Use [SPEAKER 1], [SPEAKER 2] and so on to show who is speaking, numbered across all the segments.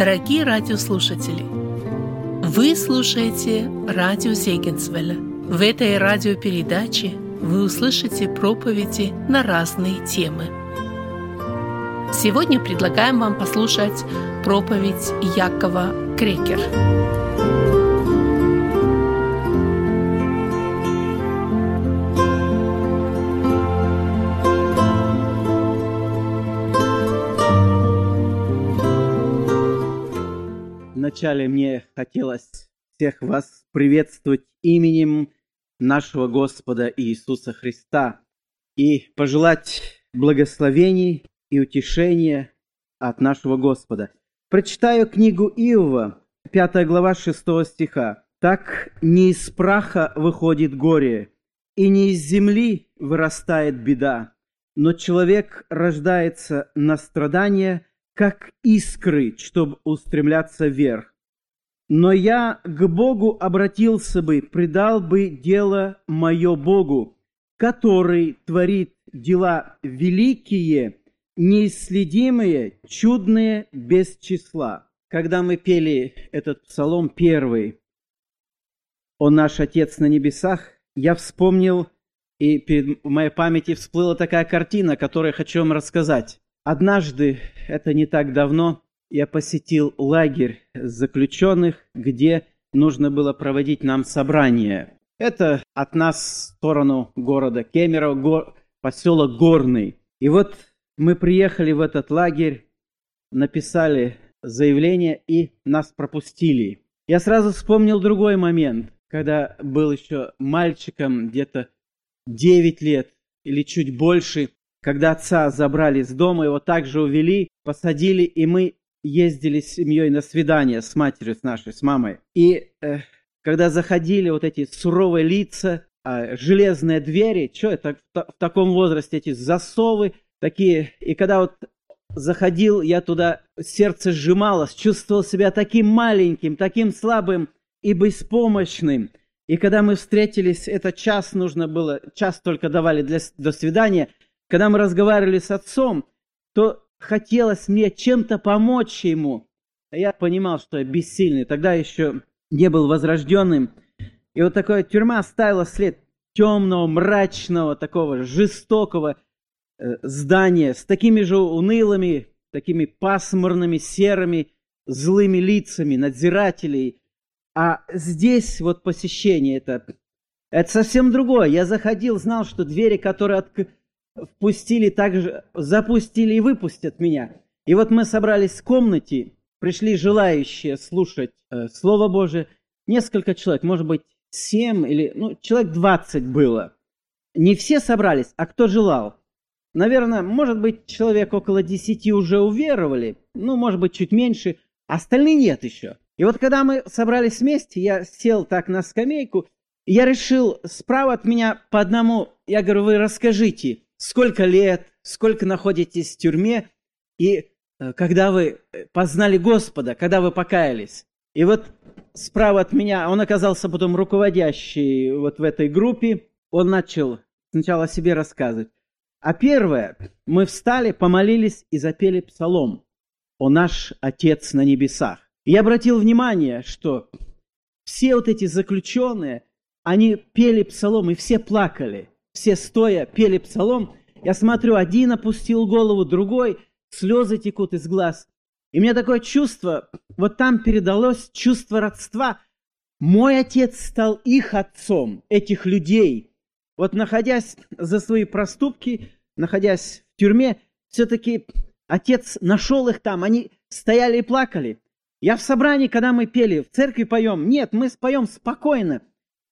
[SPEAKER 1] Дорогие радиослушатели, вы слушаете радио Зегенсвелля. В этой радиопередаче вы услышите проповеди на разные темы. Сегодня предлагаем вам послушать проповедь Якова Крекер.
[SPEAKER 2] Вначале мне хотелось всех вас приветствовать именем нашего Господа Иисуса Христа и пожелать благословений и утешения от нашего Господа. Прочитаю книгу Иова, 5 глава 6 стиха. «Так не из праха выходит горе, и не из земли вырастает беда, но человек рождается на страдания – как искры, чтобы устремляться вверх. Но я к Богу обратился бы, предал бы дело мое Богу, который творит дела великие, неисследимые, чудные, без числа. Когда мы пели этот псалом первый, «О наш Отец на небесах», я вспомнил, и перед моей памяти всплыла такая картина, которую я хочу вам рассказать. Однажды, это не так давно, я посетил лагерь заключенных, где нужно было проводить нам собрание. Это от нас в сторону города Кемерово, го, поселок Горный. И вот мы приехали в этот лагерь, написали заявление и нас пропустили. Я сразу вспомнил другой момент, когда был еще мальчиком где-то 9 лет или чуть больше, когда отца забрали с дома, его также увели, посадили, и мы ездили с семьей на свидание с матерью, с нашей, с мамой. И э, когда заходили вот эти суровые лица, э, железные двери, что это в, в таком возрасте, эти засовы такие, и когда вот заходил, я туда, сердце сжималось, чувствовал себя таким маленьким, таким слабым и беспомощным. И когда мы встретились, это час нужно было, час только давали для, до свидания – когда мы разговаривали с отцом, то хотелось мне чем-то помочь ему. А я понимал, что я бессильный. Тогда еще не был возрожденным. И вот такая тюрьма оставила след темного, мрачного, такого жестокого э, здания с такими же унылыми, такими пасмурными, серыми, злыми лицами надзирателей. А здесь вот посещение это, это совсем другое. Я заходил, знал, что двери, которые открыты, впустили, также запустили и выпустят меня. И вот мы собрались в комнате, пришли желающие слушать э, Слово Божие. Несколько человек, может быть, семь или, ну, человек двадцать было. Не все собрались, а кто желал. Наверное, может быть, человек около десяти уже уверовали, ну, может быть, чуть меньше, остальные нет еще. И вот когда мы собрались вместе, я сел так на скамейку, я решил справа от меня по одному, я говорю, вы расскажите, сколько лет, сколько находитесь в тюрьме, и э, когда вы познали Господа, когда вы покаялись. И вот справа от меня, он оказался потом руководящий вот в этой группе, он начал сначала о себе рассказывать. А первое, мы встали, помолились и запели псалом «О наш Отец на небесах». И я обратил внимание, что все вот эти заключенные, они пели псалом, и все плакали все стоя пели псалом. Я смотрю, один опустил голову, другой, слезы текут из глаз. И мне такое чувство, вот там передалось чувство родства. Мой отец стал их отцом, этих людей. Вот находясь за свои проступки, находясь в тюрьме, все-таки отец нашел их там, они стояли и плакали. Я в собрании, когда мы пели, в церкви поем, нет, мы споем спокойно,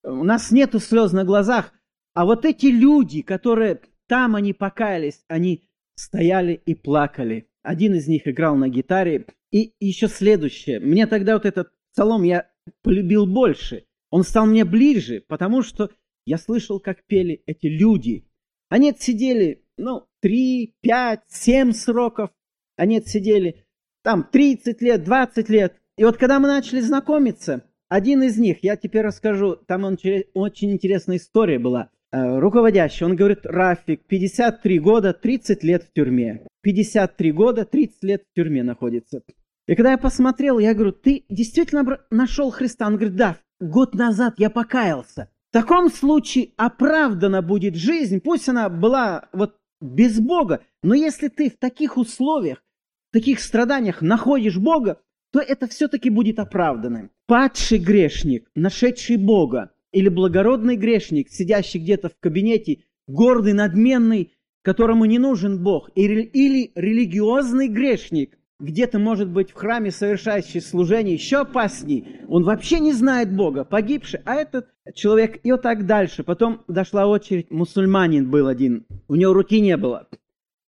[SPEAKER 2] у нас нету слез на глазах, а вот эти люди, которые там они покаялись, они стояли и плакали. Один из них играл на гитаре. И еще следующее. Мне тогда вот этот псалом я полюбил больше. Он стал мне ближе, потому что я слышал, как пели эти люди. Они отсидели, ну, три, пять, семь сроков. Они отсидели там 30 лет, 20 лет. И вот когда мы начали знакомиться, один из них, я теперь расскажу, там он, очень интересная история была – руководящий, он говорит, Рафик, 53 года, 30 лет в тюрьме. 53 года, 30 лет в тюрьме находится. И когда я посмотрел, я говорю, ты действительно нашел Христа? Он говорит, да, год назад я покаялся. В таком случае оправдана будет жизнь, пусть она была вот без Бога, но если ты в таких условиях, в таких страданиях находишь Бога, то это все-таки будет оправданным. Падший грешник, нашедший Бога, или благородный грешник, сидящий где-то в кабинете, гордый, надменный, которому не нужен Бог, или, религиозный грешник, где-то, может быть, в храме совершающий служение еще опасней, он вообще не знает Бога, погибший, а этот человек и вот так дальше. Потом дошла очередь, мусульманин был один, у него руки не было.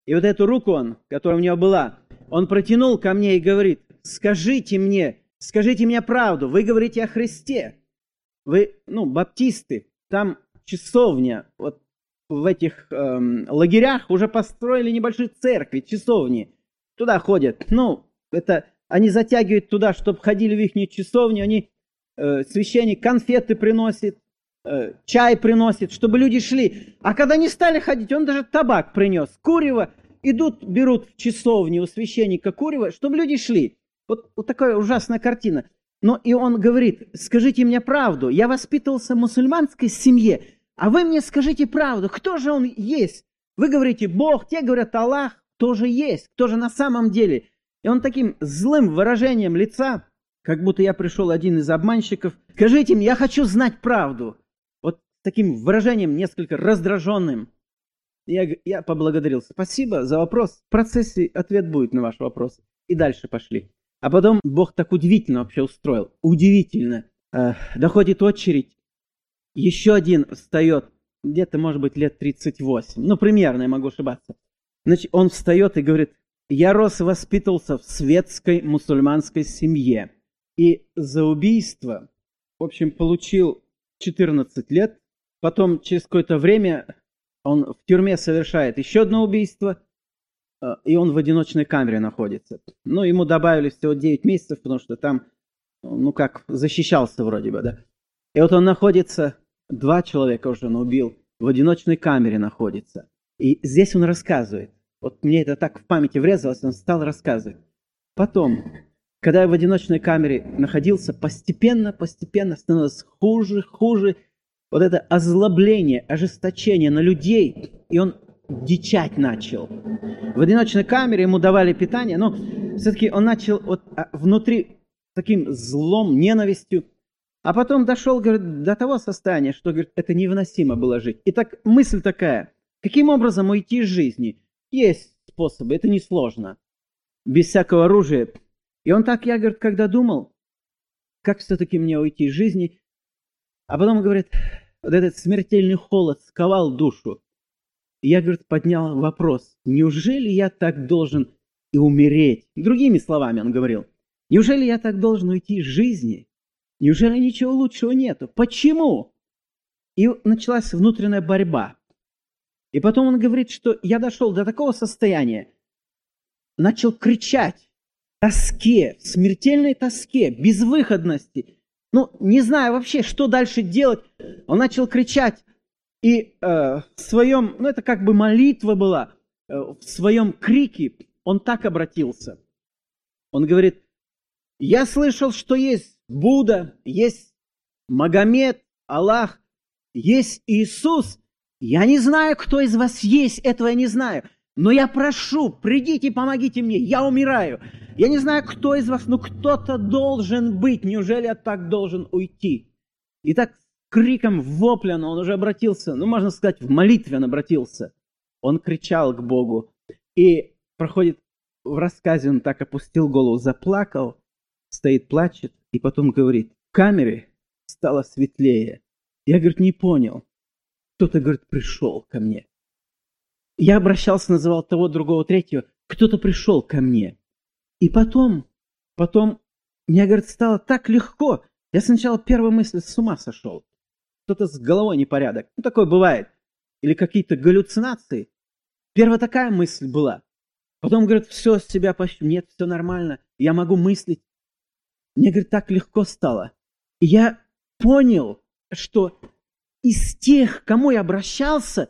[SPEAKER 2] И вот эту руку он, которая у него была, он протянул ко мне и говорит, скажите мне, скажите мне правду, вы говорите о Христе, вы, ну, баптисты, там часовня, вот в этих эм, лагерях уже построили небольшие церкви, часовни, туда ходят. Ну, это они затягивают туда, чтобы ходили в их часовню, они, э, священник конфеты приносит, э, чай приносит, чтобы люди шли. А когда не стали ходить, он даже табак принес, курево, идут, берут в часовню у священника курево, чтобы люди шли. Вот, вот такая ужасная картина. Но и он говорит, скажите мне правду, я воспитывался в мусульманской семье, а вы мне скажите правду, кто же он есть? Вы говорите Бог, те говорят Аллах, кто же есть, кто же на самом деле. И он таким злым выражением лица, как будто я пришел один из обманщиков, скажите мне, я хочу знать правду. Вот таким выражением несколько раздраженным. Я, я поблагодарил. Спасибо за вопрос. В процессе ответ будет на ваш вопрос. И дальше пошли. А потом Бог так удивительно вообще устроил. Удивительно. Э, доходит очередь. Еще один встает. Где-то, может быть, лет 38. Ну, примерно, я могу ошибаться. Значит, он встает и говорит, я рос и воспитывался в светской мусульманской семье. И за убийство, в общем, получил 14 лет. Потом, через какое-то время, он в тюрьме совершает еще одно убийство, и он в одиночной камере находится. Ну, ему добавили всего 9 месяцев, потому что там, ну как, защищался вроде бы, да. И вот он находится, два человека уже он убил, в одиночной камере находится. И здесь он рассказывает. Вот мне это так в памяти врезалось, он стал рассказывать. Потом, когда я в одиночной камере находился, постепенно, постепенно становилось хуже, хуже. Вот это озлобление, ожесточение на людей, и он дичать начал. В одиночной камере ему давали питание, но все-таки он начал вот а, внутри таким злом, ненавистью, а потом дошел, говорит, до того состояния, что, говорит, это невыносимо было жить. И так мысль такая, каким образом уйти из жизни? Есть способы, это несложно. Без всякого оружия. И он так, я, говорит, когда думал, как все-таки мне уйти из жизни, а потом, говорит, вот этот смертельный холод сковал душу. Я, говорит, поднял вопрос, неужели я так должен и умереть? Другими словами он говорил, неужели я так должен уйти из жизни? Неужели ничего лучшего нету? Почему? И началась внутренняя борьба. И потом он говорит, что я дошел до такого состояния, начал кричать, тоске, смертельной тоске, безвыходности. Ну, не знаю вообще, что дальше делать. Он начал кричать. И э, в своем, ну это как бы молитва была, э, в своем крике он так обратился. Он говорит, я слышал, что есть Будда, есть Магомед, Аллах, есть Иисус, я не знаю, кто из вас есть, этого я не знаю. Но я прошу, придите, помогите мне, я умираю. Я не знаю, кто из вас, но кто-то должен быть. Неужели я так должен уйти? И так криком воплем он уже обратился, ну, можно сказать, в молитве он обратился. Он кричал к Богу. И проходит в рассказе, он так опустил голову, заплакал, стоит, плачет, и потом говорит, в камере стало светлее. Я, говорит, не понял. Кто-то, говорит, пришел ко мне. Я обращался, называл того, другого, третьего. Кто-то пришел ко мне. И потом, потом, мне, говорит, стало так легко. Я сначала первая мысль с ума сошел. Кто-то с головой непорядок. Ну, такое бывает. Или какие-то галлюцинации. Первая такая мысль была. Потом, говорит, все с себя пощу. Нет, все нормально. Я могу мыслить. Мне, говорит, так легко стало. И я понял, что из тех, к кому я обращался,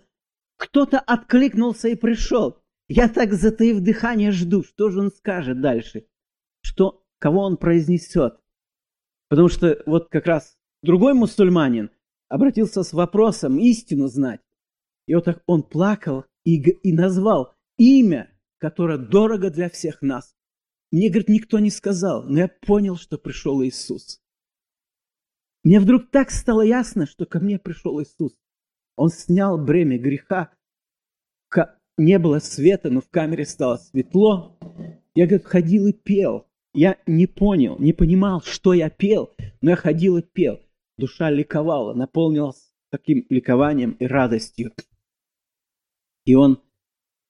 [SPEAKER 2] кто-то откликнулся и пришел. Я так, затаив дыхание, жду, что же он скажет дальше. Что кого он произнесет. Потому что вот как раз другой мусульманин обратился с вопросом истину знать. И вот так он плакал и, и назвал имя, которое дорого для всех нас. Мне, говорит, никто не сказал, но я понял, что пришел Иисус. Мне вдруг так стало ясно, что ко мне пришел Иисус. Он снял бремя греха. Не было света, но в камере стало светло. Я, говорит, ходил и пел. Я не понял, не понимал, что я пел, но я ходил и пел. Душа ликовала, наполнилась таким ликованием и радостью. И он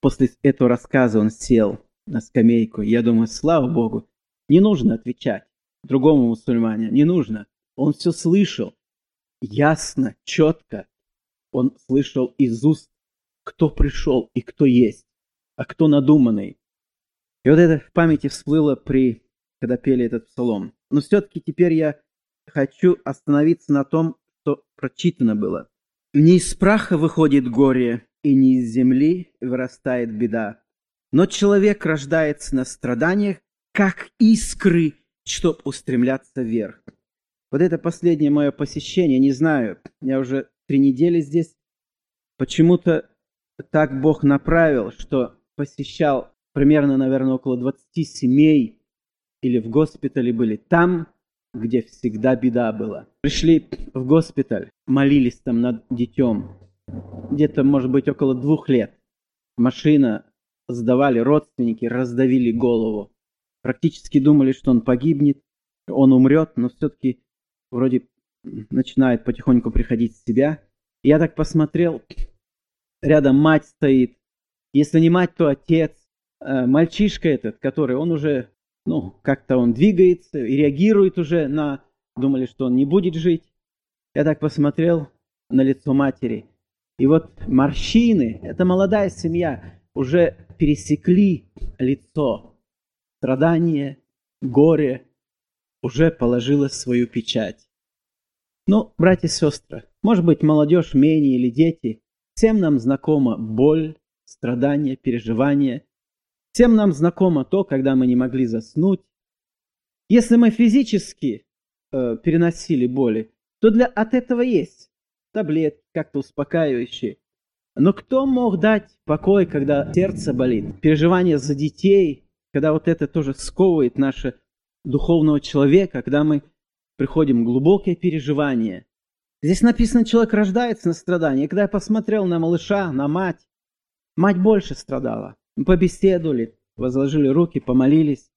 [SPEAKER 2] после этого рассказа он сел на скамейку. Я думаю, слава Богу, не нужно отвечать другому мусульмане, не нужно. Он все слышал, ясно, четко. Он слышал из уст, кто пришел и кто есть, а кто надуманный. И вот это в памяти всплыло при, когда пели этот псалом. Но все-таки теперь я хочу остановиться на том, что прочитано было. Не из праха выходит горе, и не из земли вырастает беда. Но человек рождается на страданиях, как искры, чтоб устремляться вверх. Вот это последнее мое посещение, не знаю, я уже три недели здесь. Почему-то так Бог направил, что посещал примерно, наверное, около 20 семей или в госпитале были там, где всегда беда была. Пришли в госпиталь, молились там над детем. Где-то, может быть, около двух лет. Машина сдавали родственники, раздавили голову. Практически думали, что он погибнет, он умрет, но все-таки вроде начинает потихоньку приходить в себя. Я так посмотрел, рядом мать стоит. Если не мать, то отец. Э, мальчишка этот, который, он уже, ну, как-то он двигается и реагирует уже на... Думали, что он не будет жить. Я так посмотрел на лицо матери. И вот морщины, это молодая семья, уже пересекли лицо. Страдание, горе, уже положила свою печать. Ну, братья и сестры, может быть, молодежь менее или дети, всем нам знакома боль, страдания, переживания. Всем нам знакомо то, когда мы не могли заснуть. Если мы физически э, переносили боли, то для, от этого есть таблетки, как-то успокаивающие. Но кто мог дать покой, когда сердце болит? Переживания за детей, когда вот это тоже сковывает наше духовного человека, когда мы приходим в глубокое переживание. Здесь написано, человек рождается на страдании. Когда я посмотрел на малыша, на мать, мать больше страдала. Побеседовали, возложили руки, помолились.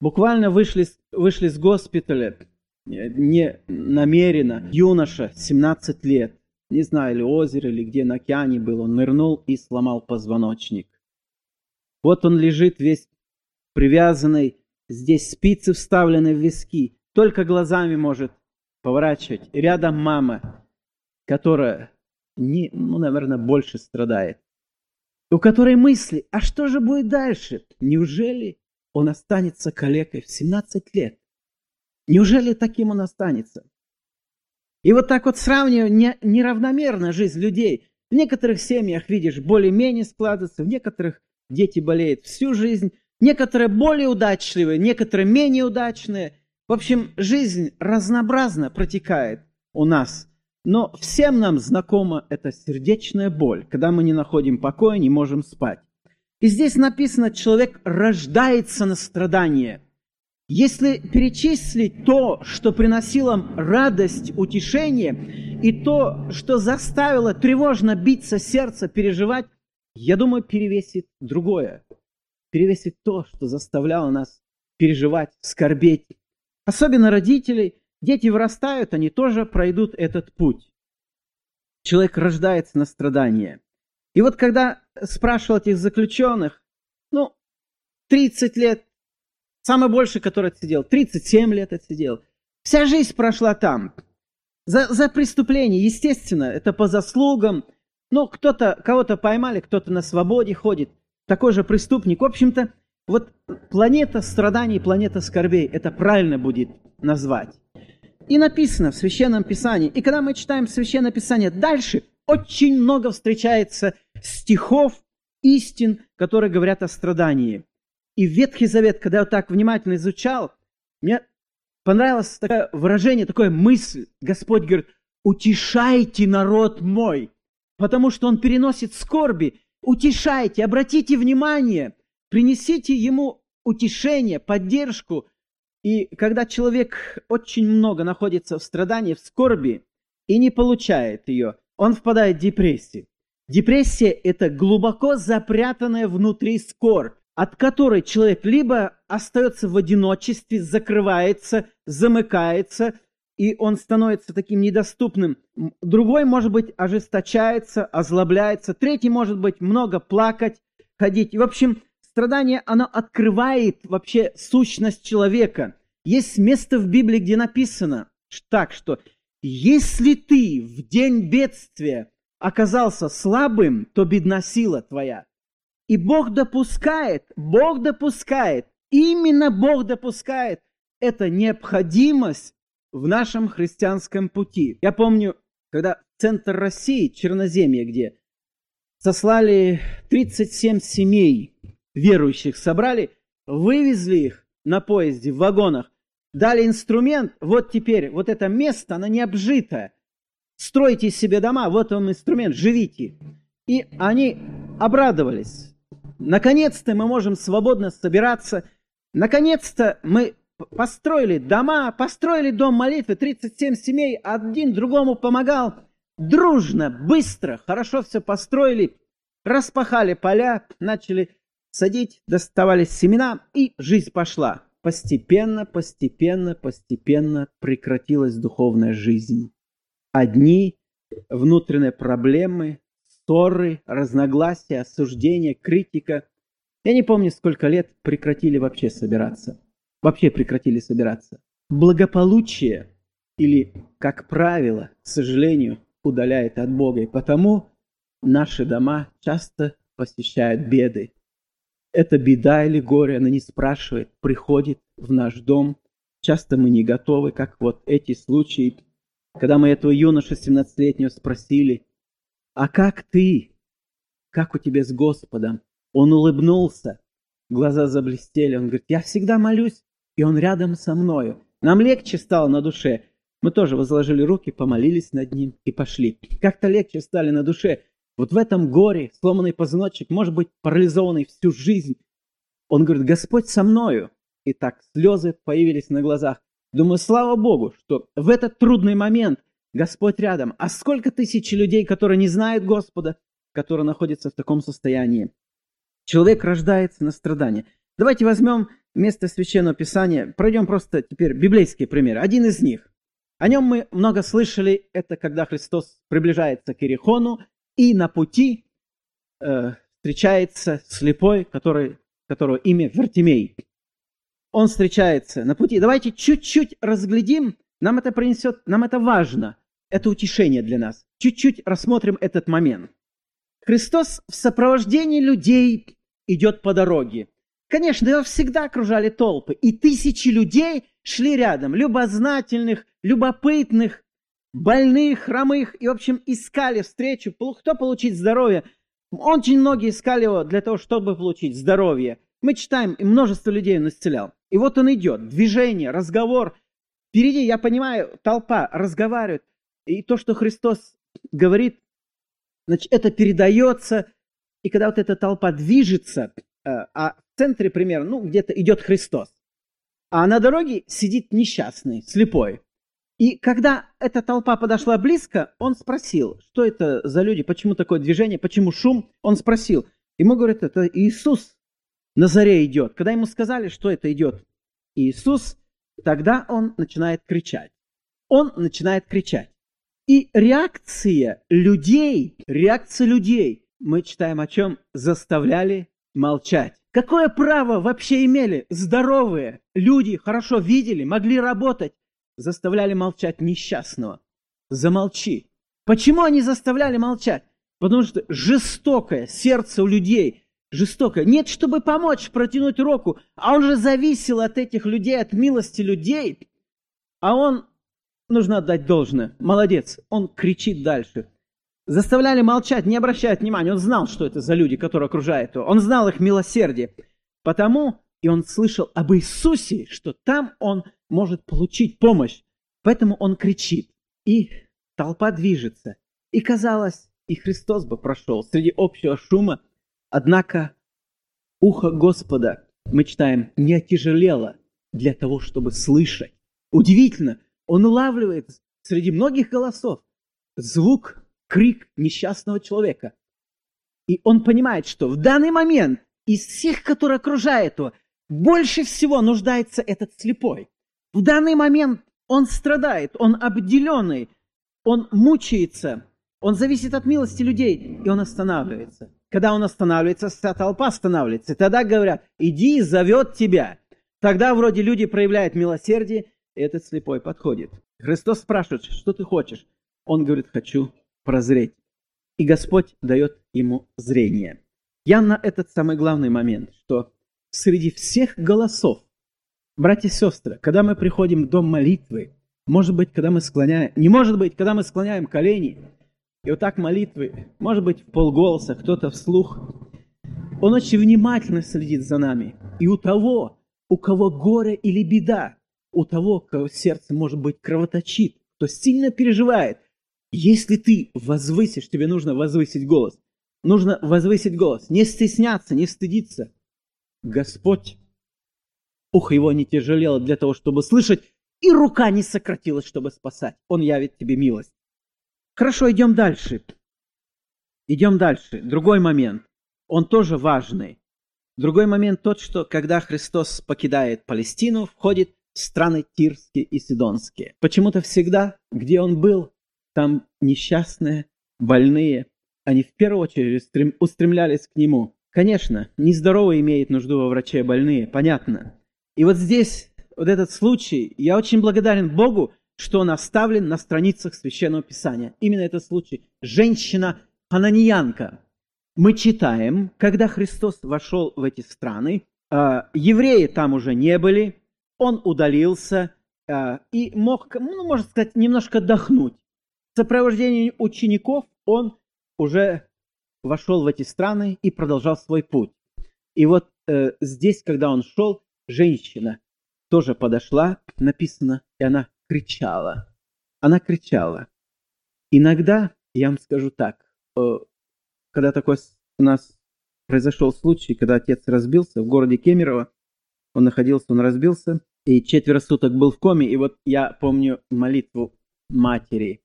[SPEAKER 2] Буквально вышли, вышли с госпиталя, не намеренно, юноша, 17 лет, не знаю, или озеро, или где на океане был, он нырнул и сломал позвоночник. Вот он лежит весь привязанный Здесь спицы вставлены в виски. Только глазами может поворачивать. Рядом мама, которая, не, ну, наверное, больше страдает. У которой мысли, а что же будет дальше? Неужели он останется калекой в 17 лет? Неужели таким он останется? И вот так вот сравнивая не, неравномерно жизнь людей. В некоторых семьях, видишь, более-менее складывается, в некоторых дети болеют всю жизнь, Некоторые более удачливые, некоторые менее удачные. В общем, жизнь разнообразно протекает у нас. Но всем нам знакома эта сердечная боль, когда мы не находим покоя, не можем спать. И здесь написано, человек рождается на страдание. Если перечислить то, что приносило радость, утешение, и то, что заставило тревожно биться сердце, переживать, я думаю, перевесит другое перевесить то, что заставляло нас переживать, скорбеть. Особенно родителей. Дети вырастают, они тоже пройдут этот путь. Человек рождается на страдания. И вот когда спрашивал этих заключенных, ну, 30 лет, самый больше, который отсидел, 37 лет отсидел, вся жизнь прошла там. За, за преступление, естественно, это по заслугам. Ну, кто-то, кого-то поймали, кто-то на свободе ходит такой же преступник. В общем-то, вот планета страданий, планета скорбей, это правильно будет назвать. И написано в Священном Писании. И когда мы читаем Священное Писание дальше, очень много встречается стихов, истин, которые говорят о страдании. И Ветхий Завет, когда я так внимательно изучал, Мне понравилось такое выражение, такое мысль. Господь говорит, утешайте народ мой, потому что он переносит скорби. Утешайте, обратите внимание, принесите ему утешение, поддержку. И когда человек очень много находится в страдании, в скорби и не получает ее, он впадает в депрессию. Депрессия – это глубоко запрятанная внутри скорбь, от которой человек либо остается в одиночестве, закрывается, замыкается, и он становится таким недоступным. Другой, может быть, ожесточается, озлобляется. Третий, может быть, много плакать, ходить. В общем, страдание, оно открывает вообще сущность человека. Есть место в Библии, где написано так, что если ты в день бедствия оказался слабым, то бедна сила твоя. И Бог допускает, Бог допускает, именно Бог допускает это необходимость в нашем христианском пути. Я помню, когда центр России, Черноземье, где сослали 37 семей верующих, собрали, вывезли их на поезде, в вагонах, дали инструмент, вот теперь вот это место, оно не обжитое, стройте себе дома, вот вам инструмент, живите. И они обрадовались. Наконец-то мы можем свободно собираться. Наконец-то мы построили дома, построили дом молитвы, 37 семей, один другому помогал. Дружно, быстро, хорошо все построили, распахали поля, начали садить, доставались семена, и жизнь пошла. Постепенно, постепенно, постепенно прекратилась духовная жизнь одни внутренние проблемы, ссоры, разногласия, осуждения, критика. Я не помню, сколько лет прекратили вообще собираться. Вообще прекратили собираться. Благополучие или, как правило, к сожалению, удаляет от Бога. И потому наши дома часто посещают беды. Это беда или горе, она не спрашивает, приходит в наш дом. Часто мы не готовы, как вот эти случаи когда мы этого юноша 17-летнего спросили, «А как ты? Как у тебя с Господом?» Он улыбнулся, глаза заблестели. Он говорит, «Я всегда молюсь, и он рядом со мною». Нам легче стало на душе. Мы тоже возложили руки, помолились над ним и пошли. Как-то легче стали на душе. Вот в этом горе сломанный позвоночник, может быть, парализованный всю жизнь. Он говорит, Господь со мною. И так слезы появились на глазах. Думаю, слава Богу, что в этот трудный момент Господь рядом. А сколько тысяч людей, которые не знают Господа, которые находятся в таком состоянии. Человек рождается на страдания. Давайте возьмем место Священного Писания, пройдем просто теперь библейские примеры. Один из них. О нем мы много слышали, это когда Христос приближается к Иерихону, и на пути э, встречается слепой, который, которого имя Вертимей он встречается на пути. Давайте чуть-чуть разглядим, нам это принесет, нам это важно, это утешение для нас. Чуть-чуть рассмотрим этот момент. Христос в сопровождении людей идет по дороге. Конечно, его всегда окружали толпы, и тысячи людей шли рядом, любознательных, любопытных, больных, хромых, и, в общем, искали встречу, кто получить здоровье. Очень многие искали его для того, чтобы получить здоровье. Мы читаем, и множество людей он исцелял. И вот он идет, движение, разговор. Впереди, я понимаю, толпа разговаривает. И то, что Христос говорит, значит, это передается. И когда вот эта толпа движется, э, а в центре примерно, ну, где-то идет Христос. А на дороге сидит несчастный, слепой. И когда эта толпа подошла близко, он спросил, что это за люди, почему такое движение, почему шум. Он спросил. Ему говорят, это Иисус на заре идет. Когда ему сказали, что это идет Иисус, тогда он начинает кричать. Он начинает кричать. И реакция людей, реакция людей, мы читаем о чем, заставляли молчать. Какое право вообще имели здоровые люди, хорошо видели, могли работать, заставляли молчать несчастного? Замолчи. Почему они заставляли молчать? Потому что жестокое сердце у людей жестоко. Нет, чтобы помочь, протянуть руку. А он же зависел от этих людей, от милости людей. А он, нужно отдать должное, молодец, он кричит дальше. Заставляли молчать, не обращать внимания. Он знал, что это за люди, которые окружают его. Он знал их милосердие. Потому и он слышал об Иисусе, что там он может получить помощь. Поэтому он кричит, и толпа движется. И казалось, и Христос бы прошел среди общего шума, однако ухо Господа, мы читаем, не отяжелело для того, чтобы слышать. Удивительно, он улавливает среди многих голосов звук, крик несчастного человека. И он понимает, что в данный момент из всех, которые окружают его, больше всего нуждается этот слепой. В данный момент он страдает, он обделенный, он мучается, он зависит от милости людей, и он останавливается. Когда он останавливается, вся толпа останавливается. И тогда говорят, иди, зовет тебя. Тогда вроде люди проявляют милосердие, и этот слепой подходит. Христос спрашивает, что ты хочешь? Он говорит, хочу прозреть. И Господь дает ему зрение. Явно этот самый главный момент, что среди всех голосов, братья и сестры, когда мы приходим в дом молитвы, может быть, когда мы склоняем, не может быть, когда мы склоняем колени, и вот так молитвы, может быть, в полголоса, кто-то вслух, он очень внимательно следит за нами. И у того, у кого горе или беда, у того, кого сердце, может быть, кровоточит, кто сильно переживает, если ты возвысишь, тебе нужно возвысить голос. Нужно возвысить голос, не стесняться, не стыдиться. Господь, ухо его не тяжелело для того, чтобы слышать, и рука не сократилась, чтобы спасать. Он явит тебе милость. Хорошо, идем дальше. Идем дальше. Другой момент. Он тоже важный. Другой момент тот, что когда Христос покидает Палестину, входит в страны Тирские и Сидонские. Почему-то всегда, где он был, там несчастные, больные, они в первую очередь устремлялись к нему. Конечно, нездоровые имеют нужду во враче, больные, понятно. И вот здесь, вот этот случай, я очень благодарен Богу, что он оставлен на страницах Священного Писания. Именно этот случай. Женщина-хананиянка. Мы читаем, когда Христос вошел в эти страны, а, евреи там уже не были, он удалился а, и мог, ну, можно сказать, немножко отдохнуть. В сопровождении учеников он уже вошел в эти страны и продолжал свой путь. И вот э, здесь, когда он шел, женщина тоже подошла, написано, и она кричала. Она кричала. Иногда, я вам скажу так, э, когда такой у нас произошел случай, когда отец разбился в городе Кемерово, он находился, он разбился, и четверо суток был в коме, и вот я помню молитву матери,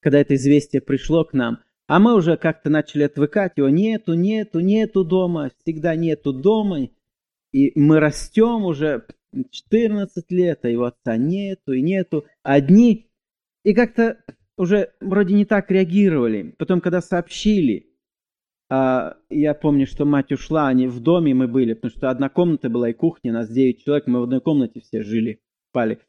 [SPEAKER 2] когда это известие пришло к нам, а мы уже как-то начали отвыкать, его нету, нету, нету дома, всегда нету дома, и мы растем уже 14 лет, а его отца нету и нету, одни, и как-то уже вроде не так реагировали. Потом, когда сообщили, а, я помню, что мать ушла, они в доме мы были, потому что одна комната была и кухня, нас 9 человек, мы в одной комнате все жили, спали.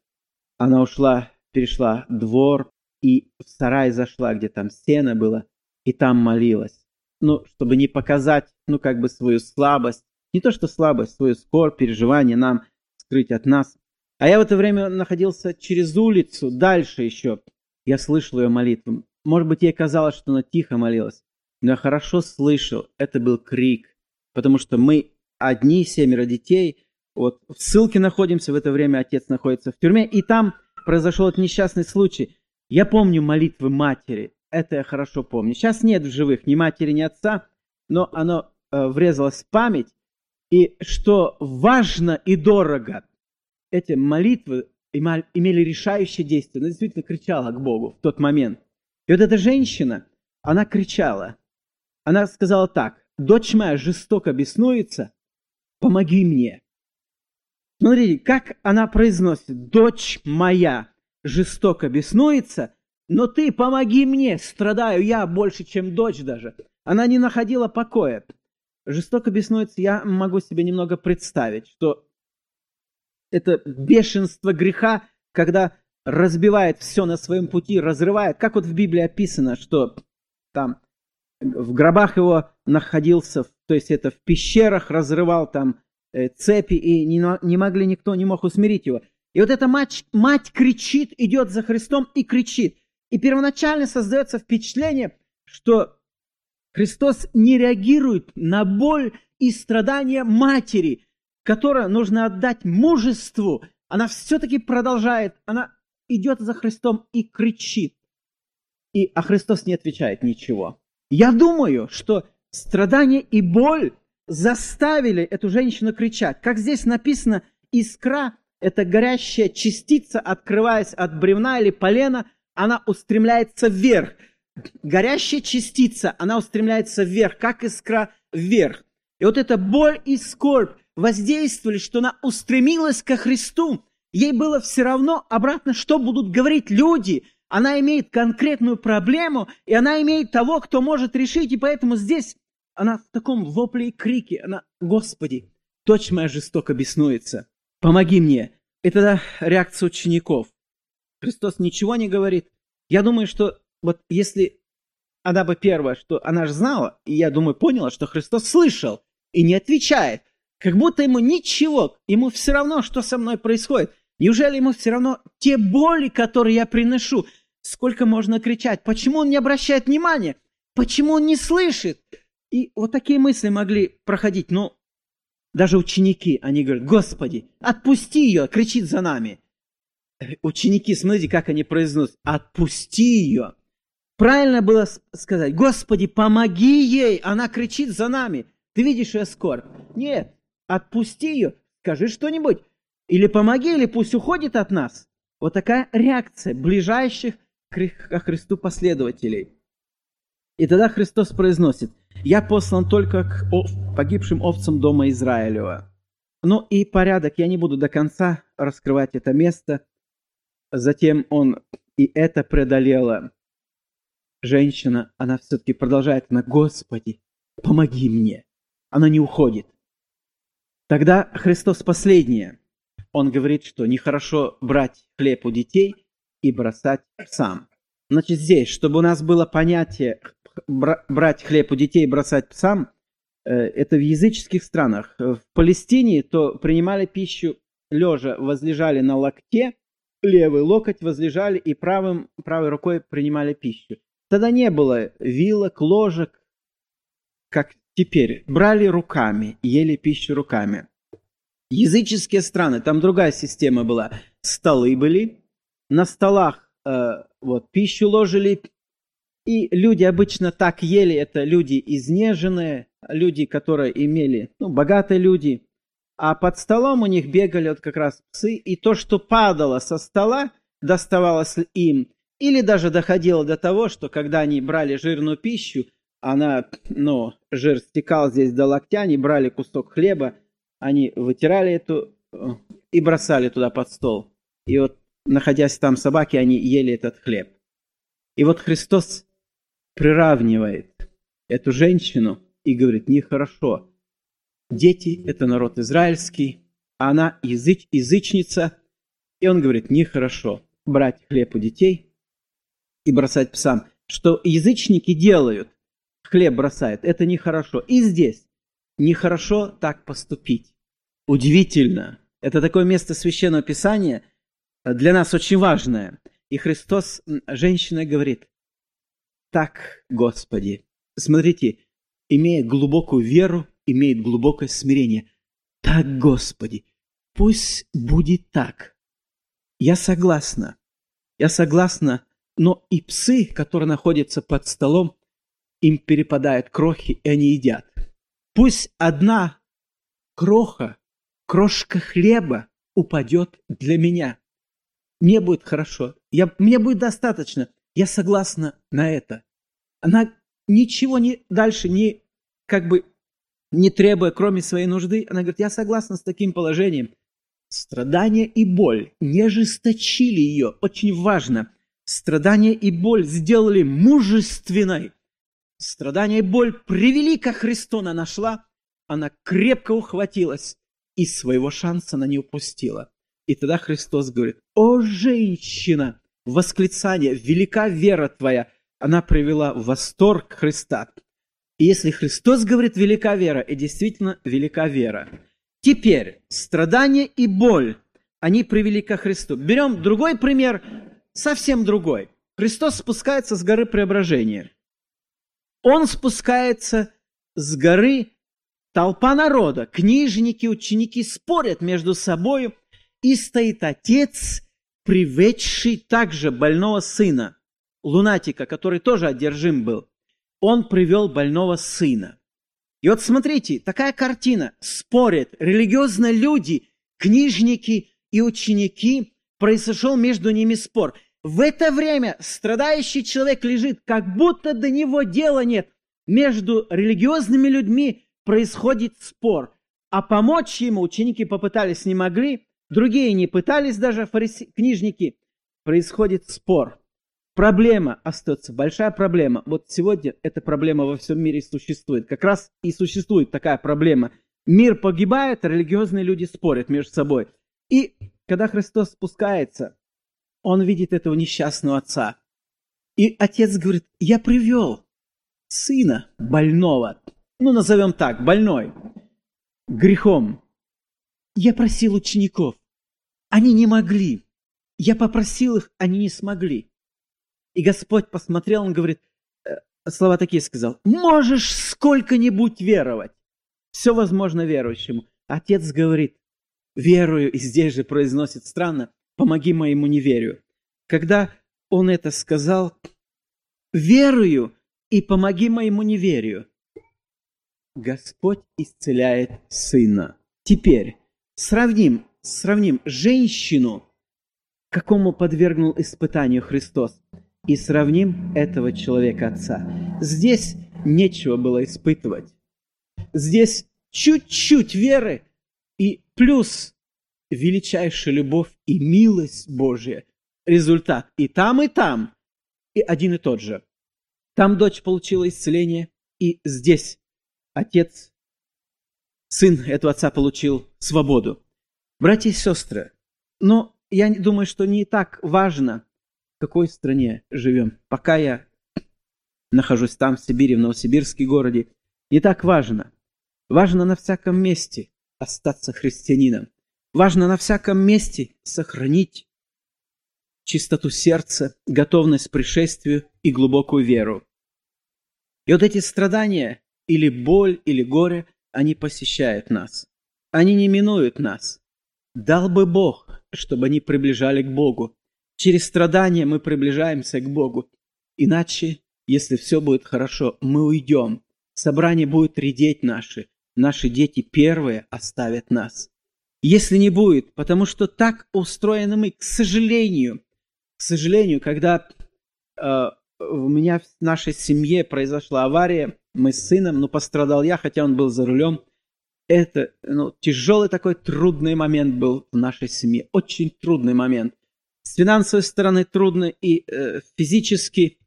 [SPEAKER 2] Она ушла, перешла двор и в сарай зашла, где там сено было, и там молилась. Ну, чтобы не показать, ну, как бы свою слабость, не то что слабость, свою скорбь, переживание нам скрыть от нас. А я в это время находился через улицу, дальше еще. Я слышал ее молитву. Может быть, ей казалось, что она тихо молилась. Но я хорошо слышал, это был крик. Потому что мы одни, семеро детей, вот в ссылке находимся, в это время отец находится в тюрьме, и там произошел этот несчастный случай. Я помню молитвы матери, это я хорошо помню. Сейчас нет в живых ни матери, ни отца, но оно э, врезалось в память. И что важно и дорого, эти молитвы имели решающее действие. Она действительно кричала к Богу в тот момент. И вот эта женщина, она кричала. Она сказала так, «Дочь моя жестоко беснуется, помоги мне». Смотрите, как она произносит, «Дочь моя жестоко беснуется, но ты помоги мне, страдаю я больше, чем дочь даже». Она не находила покоя. Жестоко беснуется, я могу себе немного представить, что это бешенство греха, когда разбивает все на своем пути, разрывает, как вот в Библии описано, что там в гробах его находился, то есть это в пещерах разрывал там э, цепи, и не, не могли никто, не мог усмирить его. И вот эта мать, мать кричит, идет за Христом и кричит. И первоначально создается впечатление, что Христос не реагирует на боль и страдания матери. которое нужно отдать мужеству, она все-таки продолжает, она идет за Христом и кричит. И, а Христос не отвечает ничего. Я думаю, что страдание и боль заставили эту женщину кричать. Как здесь написано, искра – это горящая частица, открываясь от бревна или полена, она устремляется вверх. Горящая частица, она устремляется вверх, как искра вверх. И вот эта боль и скорбь воздействовали, что она устремилась ко Христу. Ей было все равно обратно, что будут говорить люди. Она имеет конкретную проблему, и она имеет того, кто может решить. И поэтому здесь она в таком вопле и крике. Она, Господи, дочь моя жестоко беснуется. Помоги мне. Это реакция учеников. Христос ничего не говорит. Я думаю, что вот если она бы первая, что она же знала, и я думаю, поняла, что Христос слышал и не отвечает. Как будто ему ничего, ему все равно, что со мной происходит. Неужели ему все равно те боли, которые я приношу? Сколько можно кричать? Почему он не обращает внимания? Почему он не слышит? И вот такие мысли могли проходить. Но даже ученики, они говорят, Господи, отпусти ее, кричит за нами. Ученики, смотрите, как они произносят, отпусти ее. Правильно было сказать, Господи, помоги ей, она кричит за нами. Ты видишь ее скорбь? Нет, отпусти ее, скажи что-нибудь. Или помоги, или пусть уходит от нас. Вот такая реакция ближайших к Христу последователей. И тогда Христос произносит, «Я послан только к погибшим овцам дома Израилева». Ну и порядок, я не буду до конца раскрывать это место. Затем он и это преодолела. Женщина, она все-таки продолжает, она, «Господи, помоги мне». Она не уходит. Тогда Христос последнее. Он говорит, что нехорошо брать хлеб у детей и бросать псам. Значит, здесь, чтобы у нас было понятие брать хлеб у детей и бросать псам, э, это в языческих странах. В Палестине то принимали пищу лежа, возлежали на локте, левый локоть возлежали и правым, правой рукой принимали пищу. Тогда не было вилок, ложек, как теперь. Брали руками, ели пищу руками. Языческие страны, там другая система была. Столы были, на столах э, вот пищу ложили, и люди обычно так ели, это люди изнеженные, люди, которые имели, ну, богатые люди, а под столом у них бегали вот как раз псы, и то, что падало со стола, доставалось им, или даже доходило до того, что когда они брали жирную пищу, она, ну, жир стекал здесь до локтя, они брали кусок хлеба, они вытирали эту э, и бросали туда под стол. И вот, находясь там собаки, они ели этот хлеб. И вот Христос приравнивает эту женщину и говорит, нехорошо. Дети – это народ израильский, а она языч, язычница. И он говорит, нехорошо брать хлеб у детей и бросать псам. Что язычники делают, хлеб бросают, это нехорошо. И здесь нехорошо так поступить. Удивительно. Это такое место Священного Писания для нас очень важное. И Христос, женщина говорит, так, Господи. Смотрите, имея глубокую веру, имеет глубокое смирение. Так, Господи, пусть будет так. Я согласна. Я согласна, но и псы, которые находятся под столом, им перепадают крохи, и они едят. Пусть одна кроха, крошка хлеба упадет для меня. Мне будет хорошо. Я, мне будет достаточно. Я согласна на это. Она ничего не дальше не как бы не требуя, кроме своей нужды, она говорит, я согласна с таким положением. Страдания и боль не жесточили ее. Очень важно. Страдания и боль сделали мужественной. Страдания и боль привели ко Христу, она нашла, она крепко ухватилась и своего шанса она не упустила. И тогда Христос говорит, «О, женщина!» Восклицание, «Велика вера твоя!» Она привела в восторг Христа. И если Христос говорит «велика вера», и действительно велика вера. Теперь страдания и боль, они привели ко Христу. Берем другой пример, совсем другой. Христос спускается с горы преображения. Он спускается с горы толпа народа, книжники, ученики спорят между собой, и стоит отец, приведший также больного сына, лунатика, который тоже одержим был. Он привел больного сына. И вот смотрите, такая картина. Спорят религиозные люди, книжники и ученики. Произошел между ними спор. В это время страдающий человек лежит, как будто до него дела нет. Между религиозными людьми происходит спор. А помочь ему ученики попытались, не могли. Другие не пытались, даже фариси... книжники. Происходит спор. Проблема остается, большая проблема. Вот сегодня эта проблема во всем мире существует. Как раз и существует такая проблема. Мир погибает, религиозные люди спорят между собой. И когда Христос спускается, он видит этого несчастного отца. И отец говорит, я привел сына больного, ну назовем так, больной, грехом. Я просил учеников, они не могли. Я попросил их, они не смогли. И Господь посмотрел, он говорит, э, слова такие сказал, можешь сколько-нибудь веровать. Все возможно верующему. Отец говорит, верую, и здесь же произносит странно, помоги моему неверию. Когда он это сказал, верую и помоги моему неверию. Господь исцеляет сына. Теперь сравним сравним женщину, какому подвергнул испытанию Христос, и сравним этого человека отца. Здесь нечего было испытывать. Здесь чуть-чуть веры и плюс величайшая любовь и милость Божья. Результат и там, и там, и один и тот же. Там дочь получила исцеление, и здесь отец, сын этого отца получил свободу. Братья и сестры, но я думаю, что не так важно, в какой стране живем. Пока я нахожусь там, в Сибири, в Новосибирске городе, не так важно. Важно на всяком месте остаться христианином. Важно на всяком месте сохранить чистоту сердца, готовность к пришествию и глубокую веру. И вот эти страдания, или боль, или горе, они посещают нас. Они не минуют нас. Дал бы Бог, чтобы они приближали к Богу. Через страдания мы приближаемся к Богу. Иначе, если все будет хорошо, мы уйдем. Собрание будет редеть наши. Наши дети первые оставят нас. Если не будет, потому что так устроены мы, к сожалению, к сожалению, когда э, у меня в нашей семье произошла авария, мы с сыном, ну пострадал я, хотя он был за рулем – это ну, тяжелый такой трудный момент был в нашей семье. Очень трудный момент. С финансовой стороны трудно и э, физически.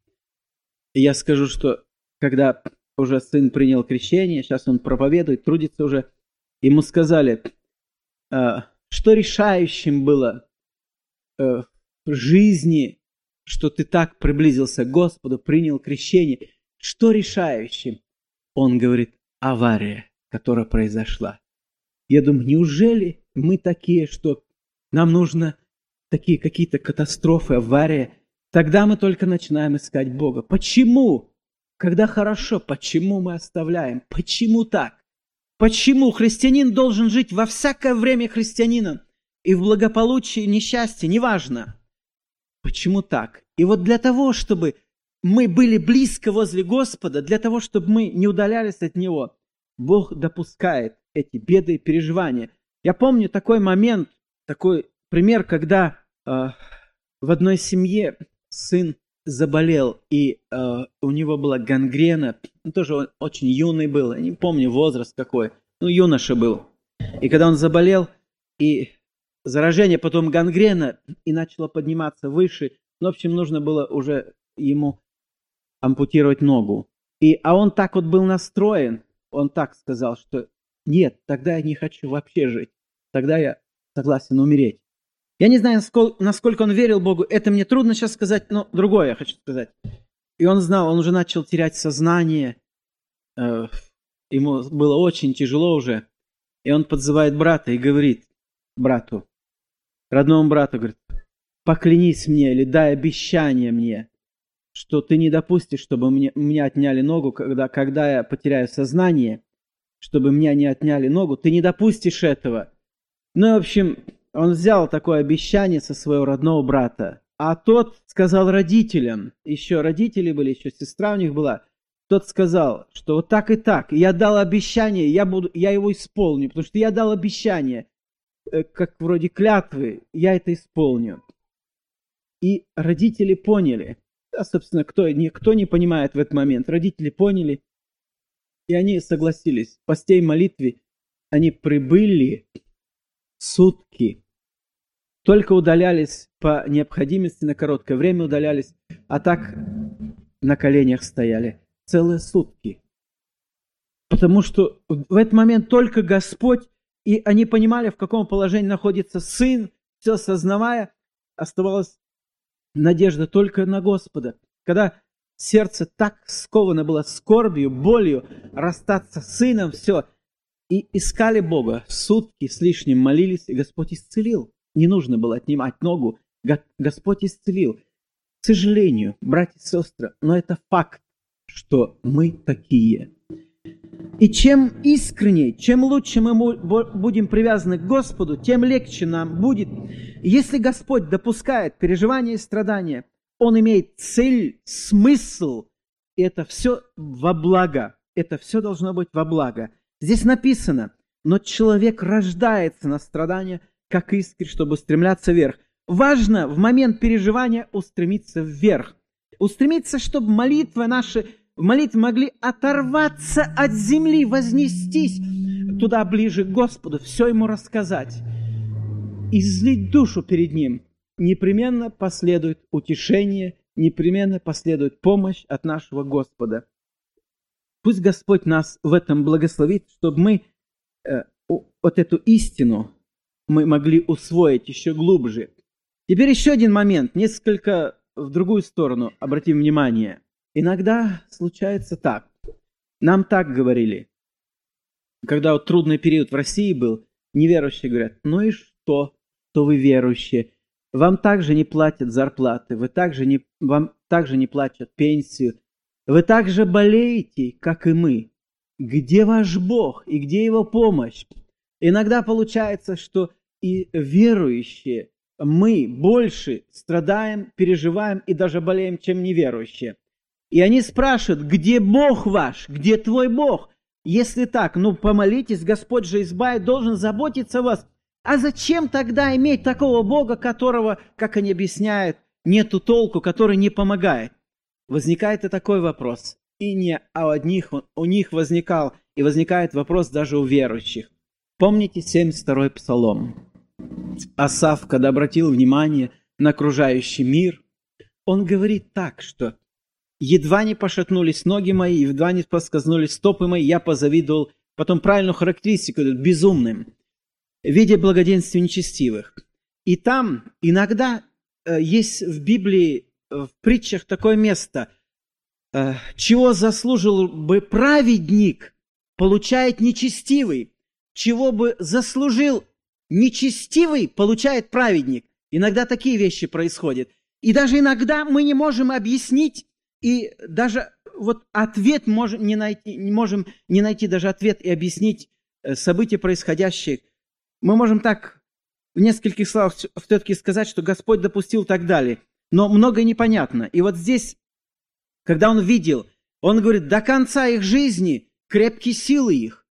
[SPEAKER 2] Я скажу, что когда уже сын принял крещение, сейчас он проповедует, трудится уже, ему сказали, э, что решающим было э, в жизни, что ты так приблизился к Господу, принял крещение. Что решающим? Он говорит, авария которая произошла. Я думаю, неужели мы такие, что нам нужно такие какие-то катастрофы, аварии? Тогда мы только начинаем искать Бога. Почему? Когда хорошо, почему мы оставляем? Почему так? Почему христианин должен жить во всякое время христианином и в благополучии, несчастье, неважно? Почему так? И вот для того, чтобы мы были близко возле Господа, для того, чтобы мы не удалялись от Него, Бог допускает эти беды и переживания. Я помню такой момент, такой пример, когда э, в одной семье сын заболел, и э, у него была гангрена, он тоже он очень юный был, не помню возраст какой, ну юноша был. И когда он заболел, и заражение, потом гангрена, и начало подниматься выше, ну, в общем, нужно было уже ему ампутировать ногу. И, а он так вот был настроен, он так сказал, что нет, тогда я не хочу вообще жить. Тогда я согласен умереть. Я не знаю, насколько он верил Богу. Это мне трудно сейчас сказать, но другое я хочу сказать. И он знал, он уже начал терять сознание. Э, ему было очень тяжело уже. И он подзывает брата и говорит брату, родному брату, говорит, поклянись мне или дай обещание мне, что ты не допустишь, чтобы мне, мне отняли ногу, когда, когда я потеряю сознание, чтобы меня не отняли ногу, ты не допустишь этого. Ну, в общем, он взял такое обещание со своего родного брата. А тот сказал родителям, еще родители были, еще сестра у них была, тот сказал, что вот так и так, я дал обещание, я, буду, я его исполню, потому что я дал обещание, э, как вроде клятвы, я это исполню. И родители поняли, да, собственно, кто, никто не понимает в этот момент, родители поняли, и они согласились. Постей молитве они прибыли сутки только удалялись по необходимости на короткое время удалялись, а так на коленях стояли целые сутки. Потому что в этот момент только Господь, и они понимали, в каком положении находится сын, все осознавая, оставалась надежда только на Господа. Когда сердце так сковано было скорбью, болью, расстаться с сыном, все, и искали Бога, сутки с лишним молились, и Господь исцелил не нужно было отнимать ногу, Господь исцелил. К сожалению, братья и сестры, но это факт, что мы такие. И чем искреннее, чем лучше мы будем привязаны к Господу, тем легче нам будет. Если Господь допускает переживания и страдания, Он имеет цель, смысл, и это все во благо. Это все должно быть во благо. Здесь написано, но человек рождается на страдания – как искры, чтобы стремляться вверх. Важно в момент переживания устремиться вверх. Устремиться, чтобы молитвы наши, в молитве могли оторваться от земли, вознестись туда ближе к Господу, все Ему рассказать. Излить душу перед Ним. Непременно последует утешение, непременно последует помощь от нашего Господа. Пусть Господь нас в этом благословит, чтобы мы э, вот эту истину, мы могли усвоить еще глубже. Теперь еще один момент, несколько в другую сторону, обратим внимание. Иногда случается так. Нам так говорили. Когда вот трудный период в России был, неверующие говорят, ну и что, что вы верующие? Вам также не платят зарплаты, вы также не, вам также не платят пенсию, вы также болеете, как и мы. Где ваш Бог и где Его помощь? Иногда получается, что и верующие, мы больше страдаем, переживаем и даже болеем, чем неверующие. И они спрашивают, где Бог ваш, где твой Бог? Если так, ну помолитесь, Господь же избавит, должен заботиться о вас. А зачем тогда иметь такого Бога, которого, как они объясняют, нету толку, который не помогает? Возникает и такой вопрос. И не у одних, у них возникал, и возникает вопрос даже у верующих. Помните 72-й псалом? Асав, когда обратил внимание на окружающий мир, он говорит так, что «Едва не пошатнулись ноги мои, едва не поскользнулись стопы мои, я позавидовал». Потом правильную характеристику безумным, видя благоденствие нечестивых. И там иногда э, есть в Библии, э, в притчах такое место, э, чего заслужил бы праведник, получает нечестивый, чего бы заслужил Нечестивый получает праведник. Иногда такие вещи происходят. И даже иногда мы не можем объяснить, и даже вот ответ можем не найти, не можем не найти даже ответ и объяснить э, события происходящие. Мы можем так в нескольких словах все-таки сказать, что Господь допустил так далее. Но многое непонятно. И вот здесь, когда он видел, он говорит, до конца их жизни крепкие силы их.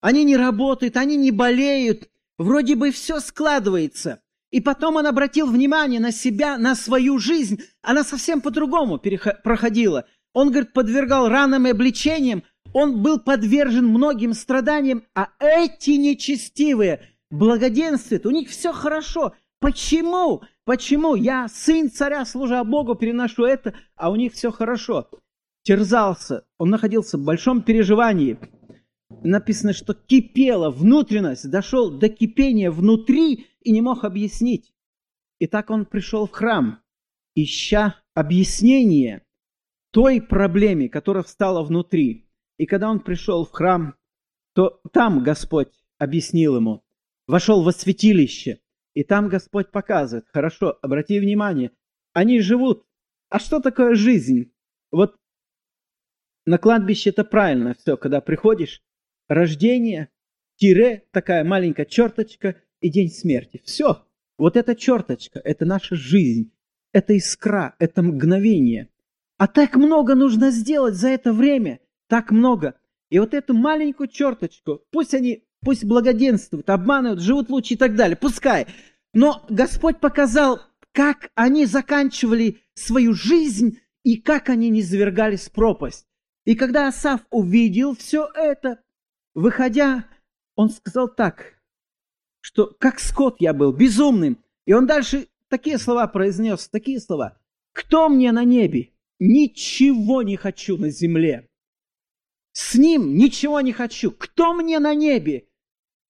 [SPEAKER 2] Они не работают, они не болеют, Вроде бы все складывается. И потом он обратил внимание на себя, на свою жизнь. Она совсем по-другому проходила. Он, говорит, подвергал ранам и обличениям. Он был подвержен многим страданиям. А эти нечестивые благоденствуют. У них все хорошо. Почему? Почему я, сын царя, служа Богу, переношу это, а у них все хорошо? Терзался. Он находился в большом переживании написано, что кипела внутренность, дошел до кипения внутри и не мог объяснить. И так он пришел в храм, ища объяснение той проблеме, которая встала внутри. И когда он пришел в храм, то там Господь объяснил ему, вошел во святилище, и там Господь показывает, хорошо, обрати внимание, они живут. А что такое жизнь? Вот на кладбище это правильно все, когда приходишь, рождения, тире, такая маленькая черточка и день смерти. Все. Вот эта черточка, это наша жизнь, это искра, это мгновение. А так много нужно сделать за это время, так много. И вот эту маленькую черточку, пусть они, пусть благоденствуют, обманывают, живут лучше и так далее, пускай. Но Господь показал, как они заканчивали свою жизнь и как они не завергались в пропасть. И когда Асав увидел все это, выходя, он сказал так, что как скот я был, безумным. И он дальше такие слова произнес, такие слова. «Кто мне на небе? Ничего не хочу на земле. С ним ничего не хочу. Кто мне на небе?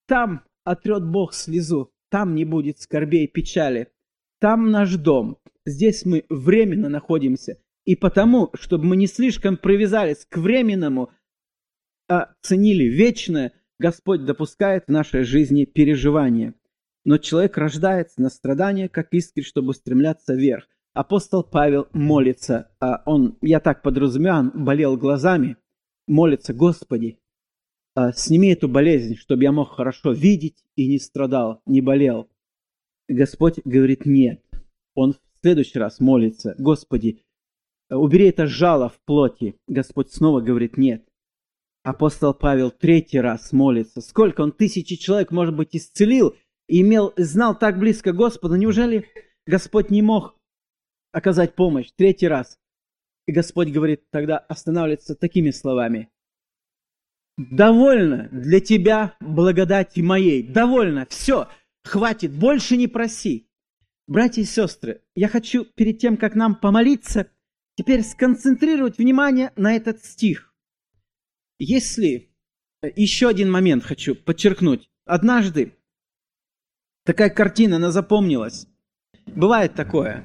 [SPEAKER 2] Там отрет Бог слезу, там не будет скорбей и печали. Там наш дом. Здесь мы временно находимся. И потому, чтобы мы не слишком привязались к временному, а ценили вечное, Господь допускает в нашей жизни переживания. Но человек рождается на страдания, как искры, чтобы стремляться вверх. Апостол Павел молится, а он, я так подразумеваю, болел глазами, молится, Господи, а, сними эту болезнь, чтобы я мог хорошо видеть и не страдал, не болел. Господь говорит нет. Он в следующий раз молится, Господи, убери это жало в плоти. Господь снова говорит нет. Апостол Павел третий раз молится. Сколько он тысячи человек, может быть, исцелил имел, знал так близко Господа. Неужели Господь не мог оказать помощь? Третий раз. И Господь говорит, тогда останавливается такими словами. Довольно для тебя благодати моей. Довольно. Все. Хватит. Больше не проси. Братья и сестры, я хочу перед тем, как нам помолиться, теперь сконцентрировать внимание на этот стих. Если э, еще один момент хочу подчеркнуть. Однажды такая картина, она запомнилась. Бывает такое.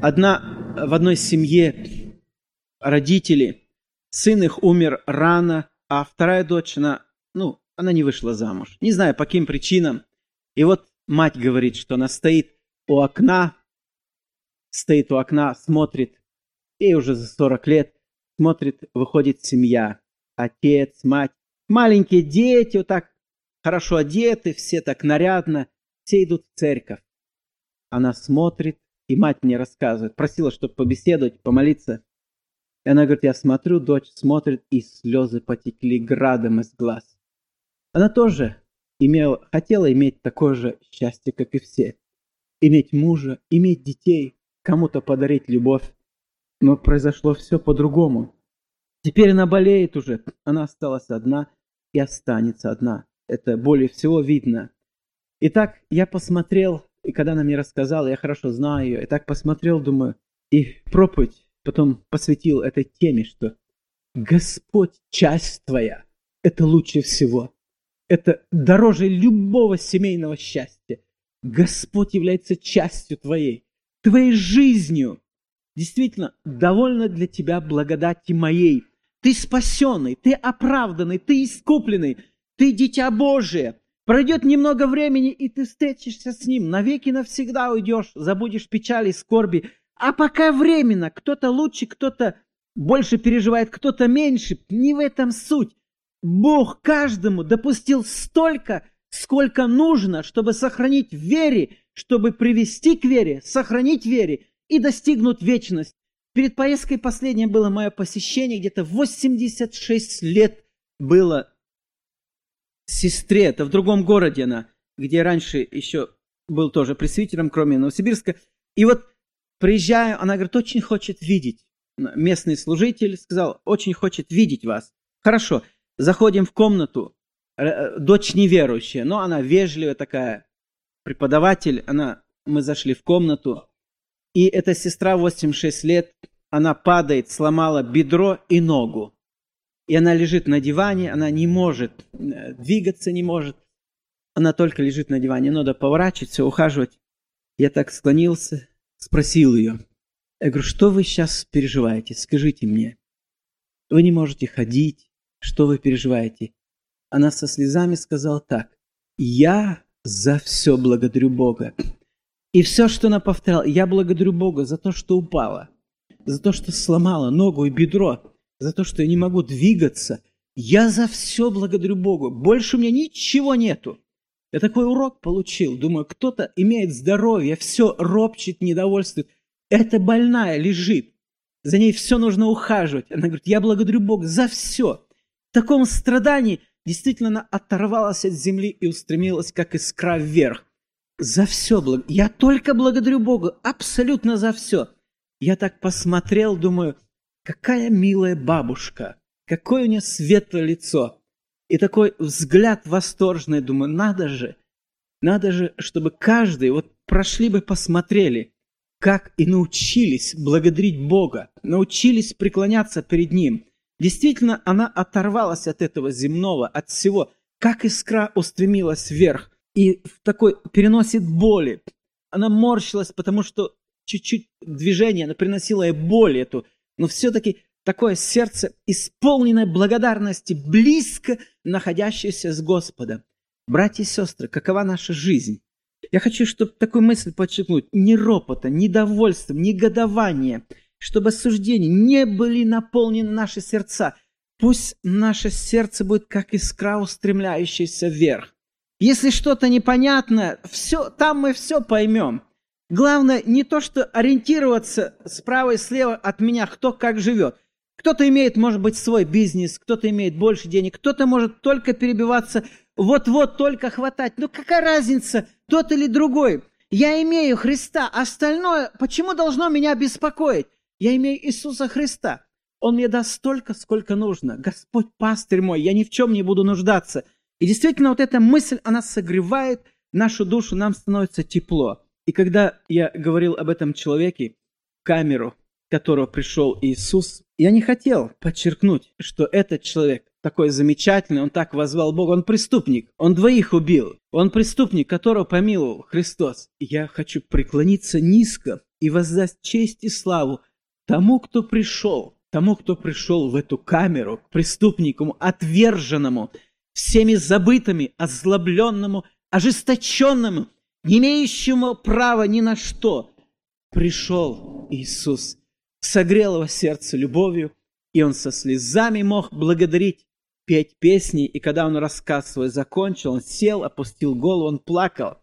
[SPEAKER 2] Одна, в одной семье родители, сын их умер рано, а вторая дочь, она, ну, она не вышла замуж. Не знаю, по каким причинам. И вот мать говорит, что она стоит у окна, стоит у окна, смотрит, ей уже за 40 лет, смотрит, выходит семья, отец, мать, маленькие дети, вот так хорошо одеты, все так нарядно, все идут в церковь. Она смотрит, и мать мне рассказывает, просила, чтобы побеседовать, помолиться. И она говорит, я смотрю, дочь смотрит, и слезы потекли градом из глаз. Она тоже имела, хотела иметь такое же счастье, как и все. Иметь мужа, иметь детей, кому-то подарить любовь. Но произошло все по-другому. Теперь она болеет уже, она осталась одна и останется одна. Это более всего видно. Итак, я посмотрел и когда она мне рассказала, я хорошо знаю ее, и так посмотрел, думаю, и проповедь потом посвятил этой теме, что Господь, часть твоя, это лучше всего. Это дороже любого семейного счастья. Господь является частью твоей, твоей жизнью. Действительно, довольно для тебя благодати моей. Ты спасенный, ты оправданный, ты искупленный, ты дитя Божие. Пройдет немного времени, и ты встретишься с ним. Навеки навсегда уйдешь, забудешь печали, скорби. А пока временно, кто-то лучше, кто-то больше переживает, кто-то меньше. Не в этом суть. Бог каждому допустил столько, сколько нужно, чтобы сохранить вере, чтобы привести к вере, сохранить вере и достигнуть вечность. Перед поездкой последнее было мое посещение, где-то 86 лет было сестре, это в другом городе она, где раньше еще был тоже пресвитером, кроме Новосибирска. И вот приезжаю, она говорит, очень хочет видеть. Местный служитель сказал, очень хочет видеть вас. Хорошо, заходим в комнату, э, дочь неверующая, но она вежливая такая, преподаватель, она, мы зашли в комнату, и эта сестра 86 лет, она падает, сломала бедро и ногу и она лежит на диване, она не может э, двигаться, не может. Она только лежит на диване, надо поворачиваться, ухаживать. Я так склонился, спросил ее. Я говорю, что вы сейчас переживаете? Скажите мне. Вы не можете ходить, что вы переживаете? Она со слезами сказала так. Я за все благодарю Бога. И все, что она повторяла, я благодарю Бога за то, что упала, за то, что сломала ногу и бедро, за то, что я не могу двигаться. Я за все благодарю Богу. Больше у меня ничего нету. Я такой урок получил. Думаю, кто-то имеет здоровье, все ропчет, недовольствует. Это больная лежит. За ней все нужно ухаживать. Она говорит, я благодарю Бога за все. В таком страдании действительно она оторвалась от земли и устремилась, как искра вверх. За все. Благ... Я только благодарю Бога. Абсолютно за все. Я так посмотрел, думаю, какая милая бабушка. Какое у нее светлое лицо. И такой взгляд восторженный. Думаю, надо же. Надо же, чтобы каждый, вот прошли бы, посмотрели, как и научились благодарить Бога, научились преклоняться перед Ним. Действительно, она оторвалась от этого земного, от всего, как искра устремилась вверх и такой переносит боли. Она морщилась, потому что чуть-чуть движение, она приносила ей боль эту, но все-таки такое сердце, исполненное благодарности, близко находящееся с Господом. Братья и сестры, какова наша жизнь? Я хочу, чтобы такую мысль подчеркнуть. Ни ропота, ни довольства, ни годования, чтобы осуждения не были наполнены наши сердца. Пусть наше сердце будет как искра, устремляющаяся вверх. Если что-то непонятно, все, там мы все поймем. Главное не то, что ориентироваться справа и слева от меня, кто как живет. Кто-то имеет, может быть, свой бизнес, кто-то имеет больше денег, кто-то может только перебиваться, вот-вот только хватать. Ну какая разница, тот или другой? Я имею Христа, остальное почему должно меня беспокоить? Я имею Иисуса Христа. Он мне даст столько, сколько нужно. Господь пастырь мой, я ни в чем не буду нуждаться. И действительно, вот эта мысль, она согревает нашу душу, нам становится тепло. И когда я говорил об этом человеке, камеру, которого пришел Иисус, я не хотел подчеркнуть, что этот человек такой замечательный, он так возвал Бога, он преступник, он двоих убил, он преступник, которого помиловал Христос. Я хочу преклониться низко и воздать честь и славу тому, кто пришел, тому, кто пришел в эту камеру, преступнику, отверженному, всеми забытыми, озлобленному, ожесточенному, не имеющему права ни на что, пришел Иисус, согрел его сердце любовью, и он со слезами мог благодарить, петь песни, и когда он рассказ свой закончил, он сел, опустил голову, он плакал.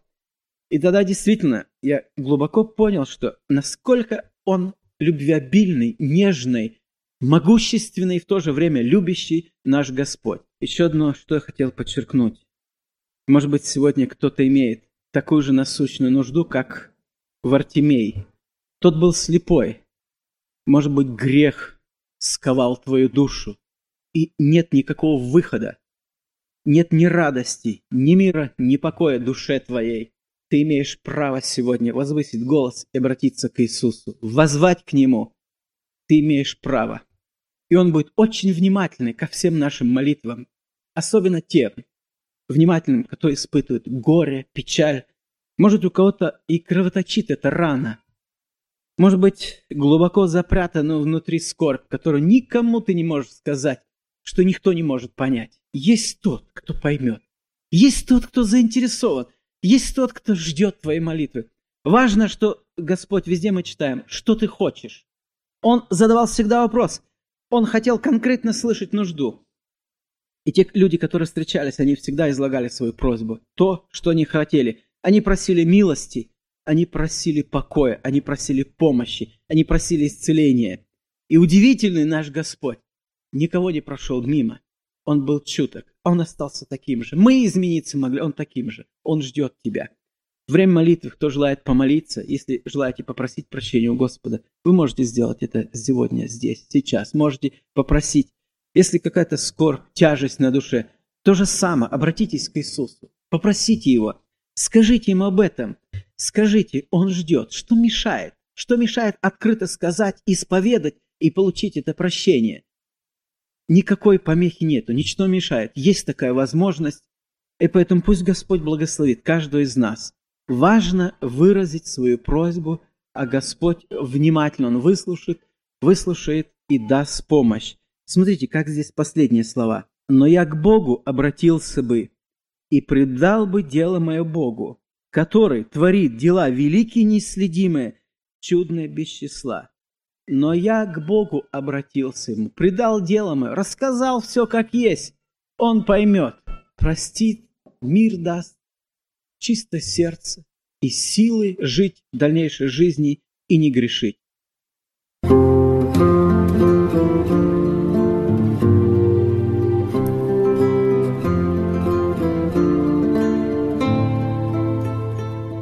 [SPEAKER 2] И тогда действительно я глубоко понял, что насколько он любвеобильный, нежный, могущественный и в то же время любящий наш Господь. Еще одно, что я хотел подчеркнуть. Может быть, сегодня кто-то имеет такую же насущную нужду, как Вартимей. Тот был слепой. Может быть, грех сковал твою душу, и нет никакого выхода. Нет ни радости, ни мира, ни покоя душе твоей. Ты имеешь право сегодня возвысить голос и обратиться к Иисусу, возвать к Нему. Ты имеешь право. И Он будет очень внимательный ко всем нашим молитвам, особенно тем, внимательным, кто испытывает горе, печаль. Может, у кого-то и кровоточит эта рана. Может быть, глубоко запрятана внутри скорбь, которую никому ты не можешь сказать, что никто не может понять. Есть тот, кто поймет. Есть тот, кто заинтересован. Есть тот, кто ждет твоей молитвы. Важно, что Господь, везде мы читаем, что ты хочешь. Он задавал всегда вопрос. Он хотел конкретно слышать нужду. И те люди, которые встречались, они всегда излагали свою просьбу. То, что они хотели. Они просили милости, они просили покоя, они просили помощи, они просили исцеления. И удивительный наш Господь никого не прошел мимо. Он был чуток, он остался таким же. Мы измениться могли, он таким же. Он ждет тебя. Время молитвы, кто желает помолиться, если желаете попросить прощения у Господа, вы можете сделать это сегодня, здесь, сейчас. Можете попросить. Если какая-то скорбь, тяжесть на душе, то же самое, обратитесь к Иисусу, попросите Его, скажите Ему об этом, скажите, Он ждет, что мешает, что мешает открыто сказать, исповедать и получить это прощение. Никакой помехи нету, ничто мешает, есть такая возможность, и поэтому пусть Господь благословит каждого из нас. Важно выразить свою просьбу, а Господь внимательно Он выслушает, выслушает и даст помощь. Смотрите, как здесь последние слова. «Но я к Богу обратился бы и предал бы дело мое Богу, который творит дела великие неисследимые, чудные без числа». но я к Богу обратился ему, предал дело мое, рассказал все как есть. Он поймет, простит, мир даст, чисто сердце и силы жить дальнейшей жизни и не грешить.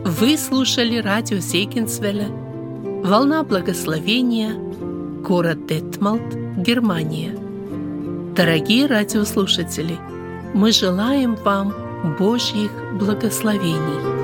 [SPEAKER 1] Вы слушали радио Сейкинсвелля «Волна благословения», город Детмалт, Германия. Дорогие радиослушатели, мы желаем вам Божьих благословений.